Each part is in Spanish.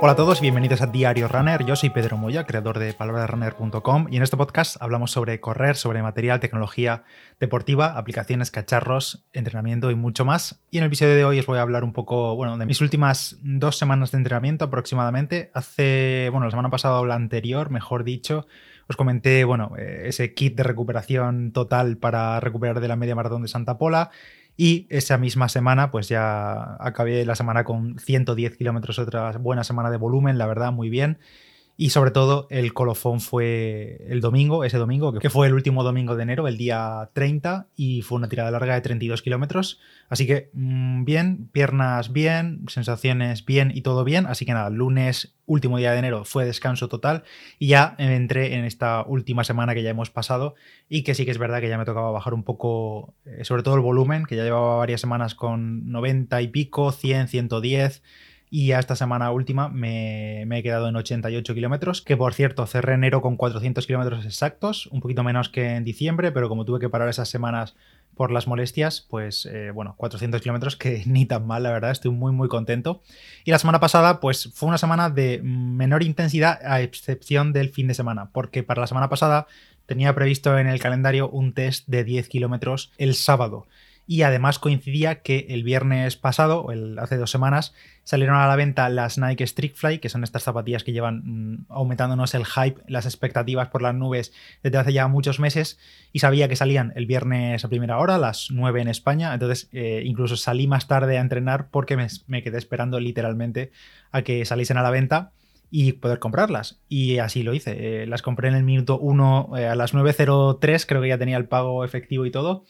Hola a todos, bienvenidos a Diario Runner. Yo soy Pedro Moya, creador de palabrasrunner.com y en este podcast hablamos sobre correr, sobre material, tecnología deportiva, aplicaciones, cacharros, entrenamiento y mucho más. Y en el episodio de hoy os voy a hablar un poco, bueno, de mis últimas dos semanas de entrenamiento aproximadamente. Hace, bueno, la semana pasada o la anterior, mejor dicho, os comenté, bueno, eh, ese kit de recuperación total para recuperar de la media maratón de Santa Pola y esa misma semana, pues ya acabé la semana con 110 kilómetros, otra buena semana de volumen, la verdad, muy bien. Y sobre todo el colofón fue el domingo, ese domingo, que fue el último domingo de enero, el día 30, y fue una tirada larga de 32 kilómetros. Así que mm, bien, piernas bien, sensaciones bien y todo bien. Así que nada, lunes, último día de enero, fue descanso total y ya entré en esta última semana que ya hemos pasado y que sí que es verdad que ya me tocaba bajar un poco, eh, sobre todo el volumen, que ya llevaba varias semanas con 90 y pico, 100, 110 y a esta semana última me, he quedado en 88 kilómetros, que por cierto cerré enero con 400 kilómetros exactos, un poquito menos que en diciembre, pero como tuve que parar esas semanas por las molestias, pues eh, bueno, 400 kilómetros que ni tan mal, la verdad, estoy muy muy contento. Y la semana pasada pues fue una semana de menor intensidad a excepción del fin de semana, porque para la semana pasada tenía previsto en el calendario un test de 10 kilómetros el sábado y además coincidía que el viernes pasado, hace dos semanas, salieron a la venta las Nike Fly, que son estas zapatillas que llevan mm, aumentándonos el hype, las expectativas por las nubes desde hace ya muchos meses y sabía que salían el viernes a primera hora, a las 9 en España, entonces eh, incluso salí más tarde a entrenar porque me, quedé esperando literalmente a que saliesen a la venta y poder comprarlas. Y así lo hice. Eh, las compré en el minuto 1 eh, a las 9.03, creo que ya tenía el pago efectivo y todo.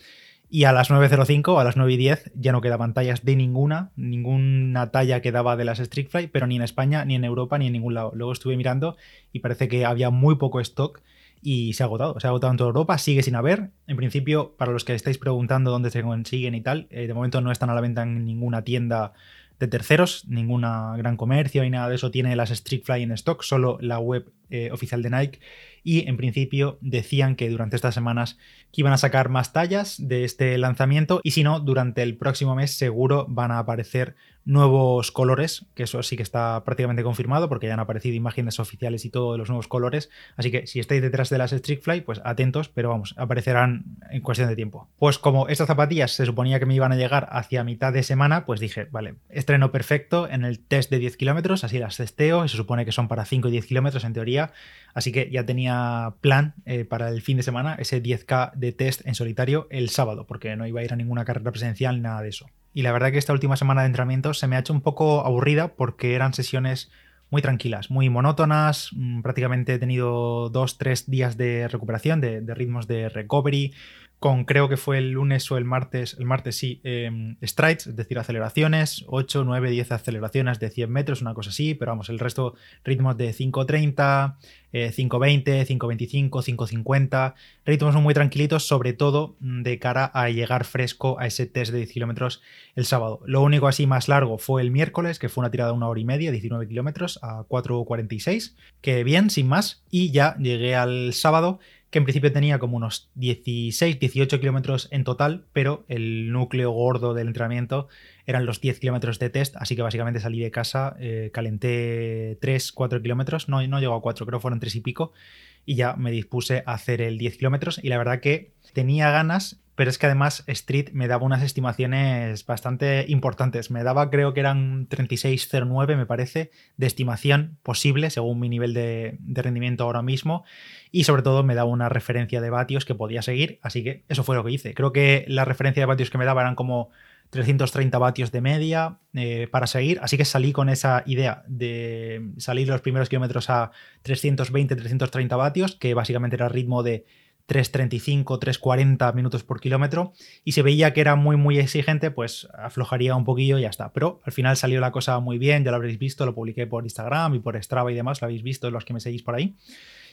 Y a las 9.05, a las 9.10, ya no quedaban tallas de ninguna, ninguna talla quedaba de las Fly, pero ni en España, ni en Europa, ni en ningún lado. Luego estuve mirando y parece que había muy poco stock y se ha agotado. Se ha agotado en toda Europa, sigue sin haber. En principio, para los que estáis preguntando dónde se consiguen y tal, eh, de momento no están a la venta en ninguna tienda de terceros, ninguna gran comercio y nada de eso tiene las Fly en stock, solo la web eh, oficial de Nike y en principio decían que durante estas semanas que iban a sacar más tallas de este lanzamiento y si no, durante el próximo mes seguro van a aparecer nuevos colores, que eso sí que está prácticamente confirmado porque ya han aparecido imágenes oficiales y todo de los nuevos colores, así que si estáis detrás de las Fly, pues atentos, pero vamos, aparecerán en cuestión de tiempo. Pues como estas zapatillas se suponía que me iban a llegar hacia mitad de semana, pues dije, vale, estreno perfecto en el test de 10 kilómetros, así las testeo, y se supone que son para 5 y 10 kilómetros en teoría, así que ya tenía plan eh, para el fin de semana, ese 10K de test en solitario el sábado, porque no iba a ir a ninguna carrera presencial nada de eso. Y la verdad que esta última semana de entrenamiento se me ha hecho un poco aburrida porque eran sesiones muy tranquilas, muy monótonas. Mm, prácticamente he tenido dos, tres días de recuperación, de ritmos de recovery, con creo que fue el lunes o el martes, el martes sí, eh, strides, es decir, aceleraciones, 8, 9, 10 aceleraciones de 100 metros, una cosa así, pero vamos, el resto ritmos de 5.30, eh, 5.20, 5.25, 5.50, ritmos muy tranquilitos, sobre todo de cara a llegar fresco a ese test de 10 kilómetros el sábado. Lo único así más largo fue el miércoles, que fue una tirada de una hora y media, 19 kilómetros a 4.46, que bien, sin más, y ya llegué al sábado que en principio tenía como unos 16, 18 kilómetros en total, pero el núcleo gordo del entrenamiento eran los 10 kilómetros de test, así que básicamente salí de casa, eh, calenté 3, 4 kilómetros, no, no llegó a 4, creo fueron 3 y pico, y ya me dispuse a hacer el 10 kilómetros y la verdad que tenía ganas, pero es que además Street me daba unas estimaciones bastante importantes. Me daba, creo que eran 36,09, me parece, de estimación posible según mi nivel de, rendimiento ahora mismo. Y sobre todo me daba una referencia de vatios que podía seguir, así que eso fue lo que hice. Creo que la referencia de vatios que me daba eran como 330 vatios de media eh, para seguir, así que salí con esa idea de salir los primeros kilómetros a 320-330 vatios, que básicamente era ritmo de 3.35, 3.40 minutos por kilómetro y se veía que era muy muy exigente, pues aflojaría un poquillo y ya está. Pero al final salió la cosa muy bien, ya lo habréis visto, lo publiqué por Instagram y por Strava y demás, lo habéis visto los que me seguís por ahí.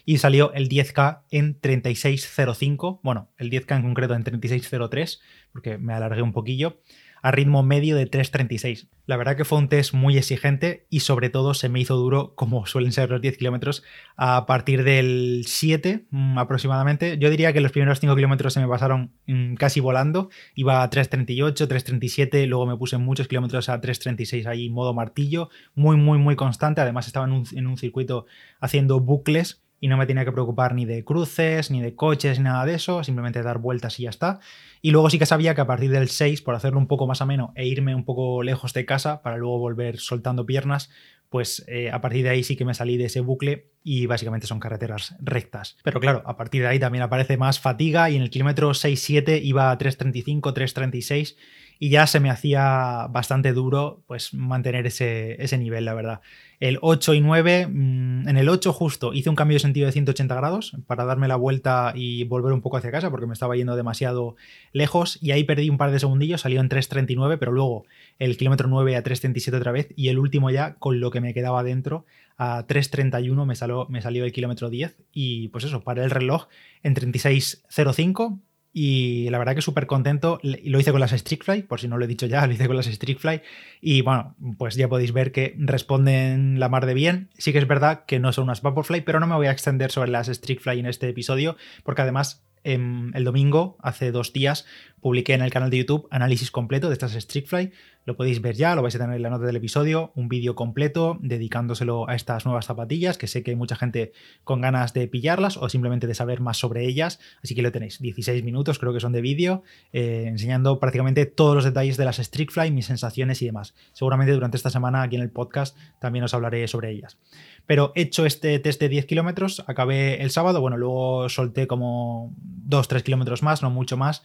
Y salió el 10K en 36.05, bueno, el 10K en concreto en 36.03, porque me alargué un poquillo. A ritmo medio de 3.36. La verdad que fue un test muy exigente y sobre todo se me hizo duro, como suelen ser los 10 kilómetros, a partir del 7 mm, aproximadamente. Yo diría que los primeros 5 kilómetros se me pasaron mm, casi volando. Iba a 3.38, 3.37, luego me puse muchos kilómetros a 3.36 ahí modo martillo. Muy, muy, muy constante. Además estaba en un, en un circuito haciendo bucles y no me tenía que preocupar ni de cruces, ni de coches, ni nada de eso, simplemente dar vueltas y ya está. Y luego sí que sabía que a partir del 6, por hacerlo un poco más ameno e irme un poco lejos de casa para luego volver soltando piernas, pues eh, a partir de ahí sí que me salí de ese bucle y básicamente son carreteras rectas. Pero claro, a partir de ahí también aparece más fatiga y en el kilómetro 6-7 iba a 3.35, 3.36 y ya se me hacía bastante duro pues mantener ese, ese nivel, la verdad. El 8 y 9, mm, en el 8 justo hice un cambio de sentido de 180 grados para darme la vuelta y volver un poco hacia casa porque me estaba yendo demasiado lejos y ahí perdí un par de segundillos, salió en 3.39, pero luego el kilómetro 9 a 3.37 otra vez y el último ya con lo que me quedaba dentro a 3.31 me salió, me salió el kilómetro 10 y pues eso, paré el reloj en 36.05 y la verdad que súper contento. Lo hice con las Fly, por si no lo he dicho ya, lo hice con las Fly. Y bueno, pues ya podéis ver que responden la mar de bien. Sí que es verdad que no son unas Vaporfly, pero no me voy a extender sobre las Fly en este episodio, porque además el domingo, hace dos días, publiqué en el canal de YouTube análisis completo de estas Fly. Lo podéis ver ya, lo vais a tener en la nota del episodio, un vídeo completo dedicándoselo a estas nuevas zapatillas, que sé que hay mucha gente con ganas de pillarlas o simplemente de saber más sobre ellas, así que lo tenéis, 16 minutos creo que son de vídeo, eh, enseñando prácticamente todos los detalles de las Fly, mis sensaciones y demás. Seguramente durante esta semana aquí en el podcast también os hablaré sobre ellas. Pero hecho este test de 10 kilómetros, acabé el sábado, bueno, luego solté como 2-3 kilómetros más, no mucho más.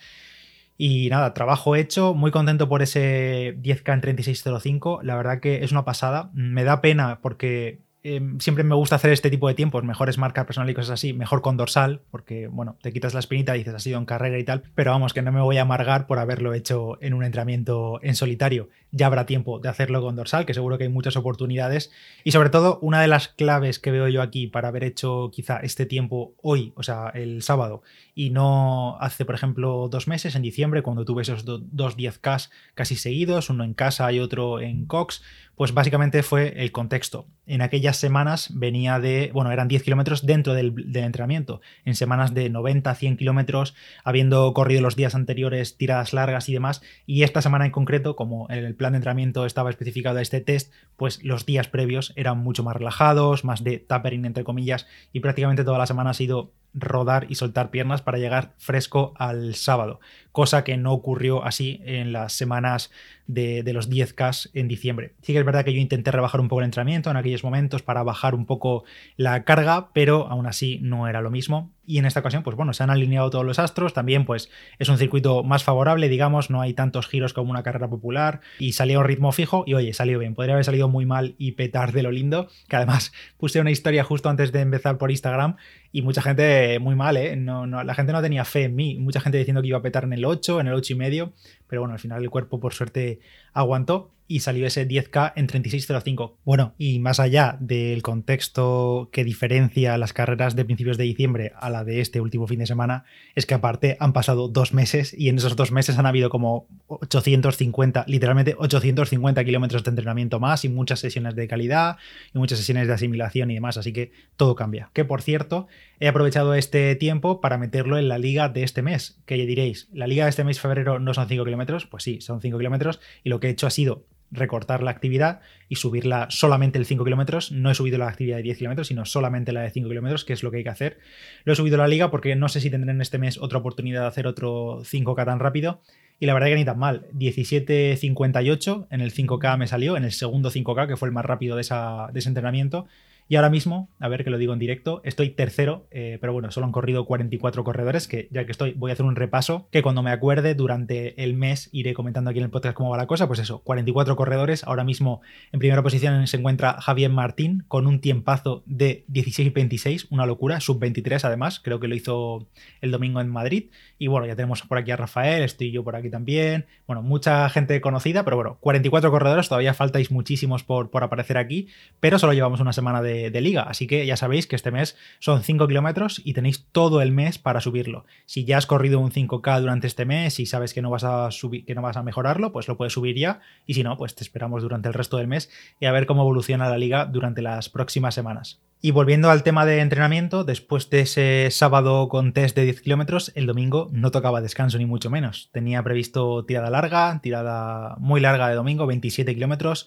Y nada, trabajo hecho, muy contento por ese 10K en 36.05. La verdad que es una pasada. Me da pena porque Em, siempre me gusta hacer este tipo de tiempos, mejores marcas personal y cosas así, mejor con dorsal, porque bueno, te quitas la espinita y dices, ha sido en carrera y tal, pero vamos, que no me voy a amargar por haberlo hecho en un entrenamiento en solitario. Ya habrá tiempo de hacerlo con dorsal, que seguro que hay muchas oportunidades. Y sobre todo, una de las claves que veo yo aquí para haber hecho quizá este tiempo hoy, o sea, el sábado, y no hace, por ejemplo, dos meses, en diciembre, cuando tuve esos dos 10K casi seguidos, uno en casa y otro en Cox, pues básicamente fue el contexto. En semanas venía de, bueno, eran 10 kilómetros dentro del, entrenamiento, en semanas de 90, 100 kilómetros, habiendo corrido los días anteriores tiradas largas y demás, y esta semana en concreto, como el plan de entrenamiento estaba especificado a este test, pues los días previos eran mucho más relajados, más de tapering entre comillas, y prácticamente toda la semana ha sido rodar y soltar piernas para llegar fresco al sábado, cosa que no ocurrió así en las semanas de, los 10K en diciembre. Sí que es verdad que yo intenté rebajar un poco el entrenamiento en aquellos momentos para bajar un poco la carga, pero aún así no era lo mismo. Y en esta ocasión, pues bueno, se han alineado todos los astros. También, pues es un circuito más favorable, digamos, no hay tantos giros como una carrera popular. Y salió a un ritmo fijo. Y oye, salió bien. Podría haber salido muy mal y petar de lo lindo. Que además puse una historia justo antes de empezar por Instagram. Y mucha gente muy mal, ¿eh? No, no, la gente no tenía fe en mí. Mucha gente diciendo que iba a petar en el 8, en el 8 y medio. Pero bueno, al final el cuerpo, por suerte, aguantó y salió ese 10K en 36.05. Bueno, y más allá del contexto que diferencia las carreras de principios de diciembre a la de este último fin de semana, es que aparte han pasado dos meses y en esos dos meses han habido como 850, literalmente 850 kilómetros de entrenamiento más y muchas sesiones de calidad y muchas sesiones de asimilación y demás, así que todo cambia. Que por cierto, he aprovechado este tiempo para meterlo en la liga de este mes, que ya diréis, la liga de este mes febrero no son 5 kilómetros, pues sí, son 5 kilómetros y lo que he hecho ha sido recortar la actividad y subirla solamente el 5 kilómetros. No he subido la actividad de 10 kilómetros, sino solamente la de 5 kilómetros, que es lo que hay que hacer. Lo he subido la liga porque no sé si tendré en este mes otra oportunidad de hacer otro 5K tan rápido. Y la verdad que ni tan mal. 17.58 en el 5K me salió, en el segundo 5K, que fue el más rápido de, de ese entrenamiento. Y ahora mismo, a ver que lo digo en directo, estoy tercero, eh, pero bueno, solo han corrido 44 corredores, que ya que estoy, voy a hacer un repaso, que cuando me acuerde durante el mes iré comentando aquí en el podcast cómo va la cosa, pues eso, 44 corredores, ahora mismo en primera posición se encuentra Javier Martín con un tiempazo de 16-26, una locura, sub-23 además, creo que lo hizo el domingo en Madrid, y bueno, ya tenemos por aquí a Rafael, estoy yo por aquí también, bueno, mucha gente conocida, pero bueno, 44 corredores, todavía faltáis muchísimos por, por aparecer aquí, pero solo llevamos una semana de de, liga. Así que ya sabéis que este mes son 5 kilómetros y tenéis todo el mes para subirlo. Si ya has corrido un 5K durante este mes y sabes que no vas a subir, que no vas a mejorarlo, pues lo puedes subir ya. Y si no, pues te esperamos durante el resto del mes y a ver cómo evoluciona la liga durante las próximas semanas. Y volviendo al tema de entrenamiento, después de ese sábado con test de 10 kilómetros, el domingo no tocaba descanso ni mucho menos. Tenía previsto tirada larga, tirada muy larga de domingo, 27 kilómetros.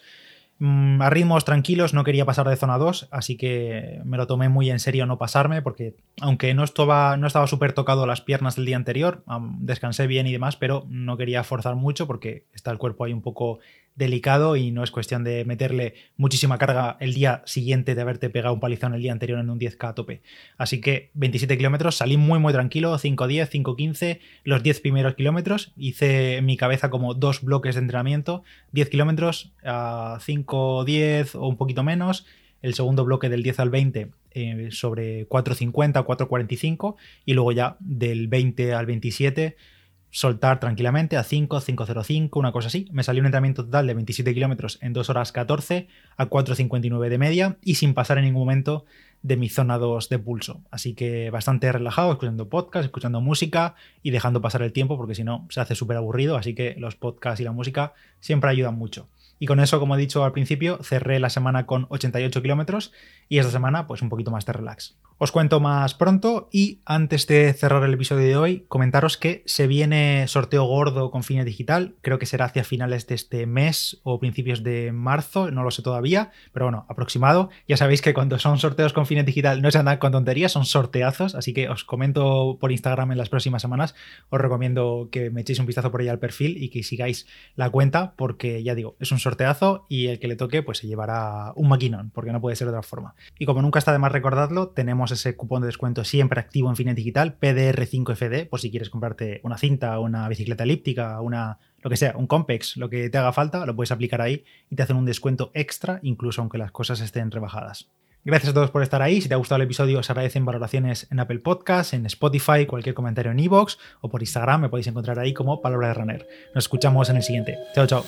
Mm, a ritmos tranquilos, no quería pasar de zona 2, así que me lo tomé muy en serio no pasarme, porque aunque no estaba no estaba súper tocado las piernas del día anterior, descansé bien y demás, pero no quería forzar mucho porque está el cuerpo ahí un poco delicado y no es cuestión de meterle muchísima carga el día siguiente de haberte pegado un palizón el día anterior en un 10K a tope. Así que 27 kilómetros, salí muy muy tranquilo, 5.10, 5.15, los 10 primeros kilómetros, hice en mi cabeza como dos bloques de entrenamiento, 10 kilómetros a 5.10 o un poquito menos, el segundo bloque del 10 al 20 eh, sobre 4.50, 4.45 y luego ya del 20 al 27 soltar tranquilamente a 5, 5.05, una cosa así. Me salió un entrenamiento total de 27 kilómetros en 2 horas 14 a 4.59 de media y sin pasar en ningún momento de mi zona 2 de pulso. Así que bastante relajado, escuchando podcast, escuchando música y dejando pasar el tiempo porque si no se hace súper aburrido. Así que los podcasts y la música siempre ayudan mucho. Y con eso, como he dicho al principio, cerré la semana con 88 kilómetros y esta semana pues un poquito más de relax. Os cuento más pronto y antes de cerrar el episodio de hoy, comentaros que se viene sorteo gordo con Fine Digital, creo que será hacia finales de este mes o principios de marzo, no lo sé todavía, pero bueno, aproximado. Ya sabéis que cuando son sorteos con Fine Digital no se andan con tonterías, son sorteazos, así que os comento por Instagram en las próximas semanas, os recomiendo que me echéis un vistazo por ahí al perfil y que sigáis la cuenta porque ya digo, es un sorteazo y el que le toque pues se llevará un maquinón, porque no puede ser de otra forma. Y como nunca está de más recordarlo, tenemos ese cupón de descuento siempre activo en Finet Digital, PDR5FD, por si quieres comprarte una cinta, una bicicleta elíptica, una lo que sea, un Compex, lo que te haga falta, lo puedes aplicar ahí y te hacen un descuento extra, incluso aunque las cosas estén rebajadas. Gracias a todos por estar ahí. Si te ha gustado el episodio, os agradecen valoraciones en Apple Podcasts, en Spotify, cualquier comentario en iVoox o por Instagram. Me podéis encontrar ahí como Palabra de Runner. Nos escuchamos en el siguiente. Chao, chao.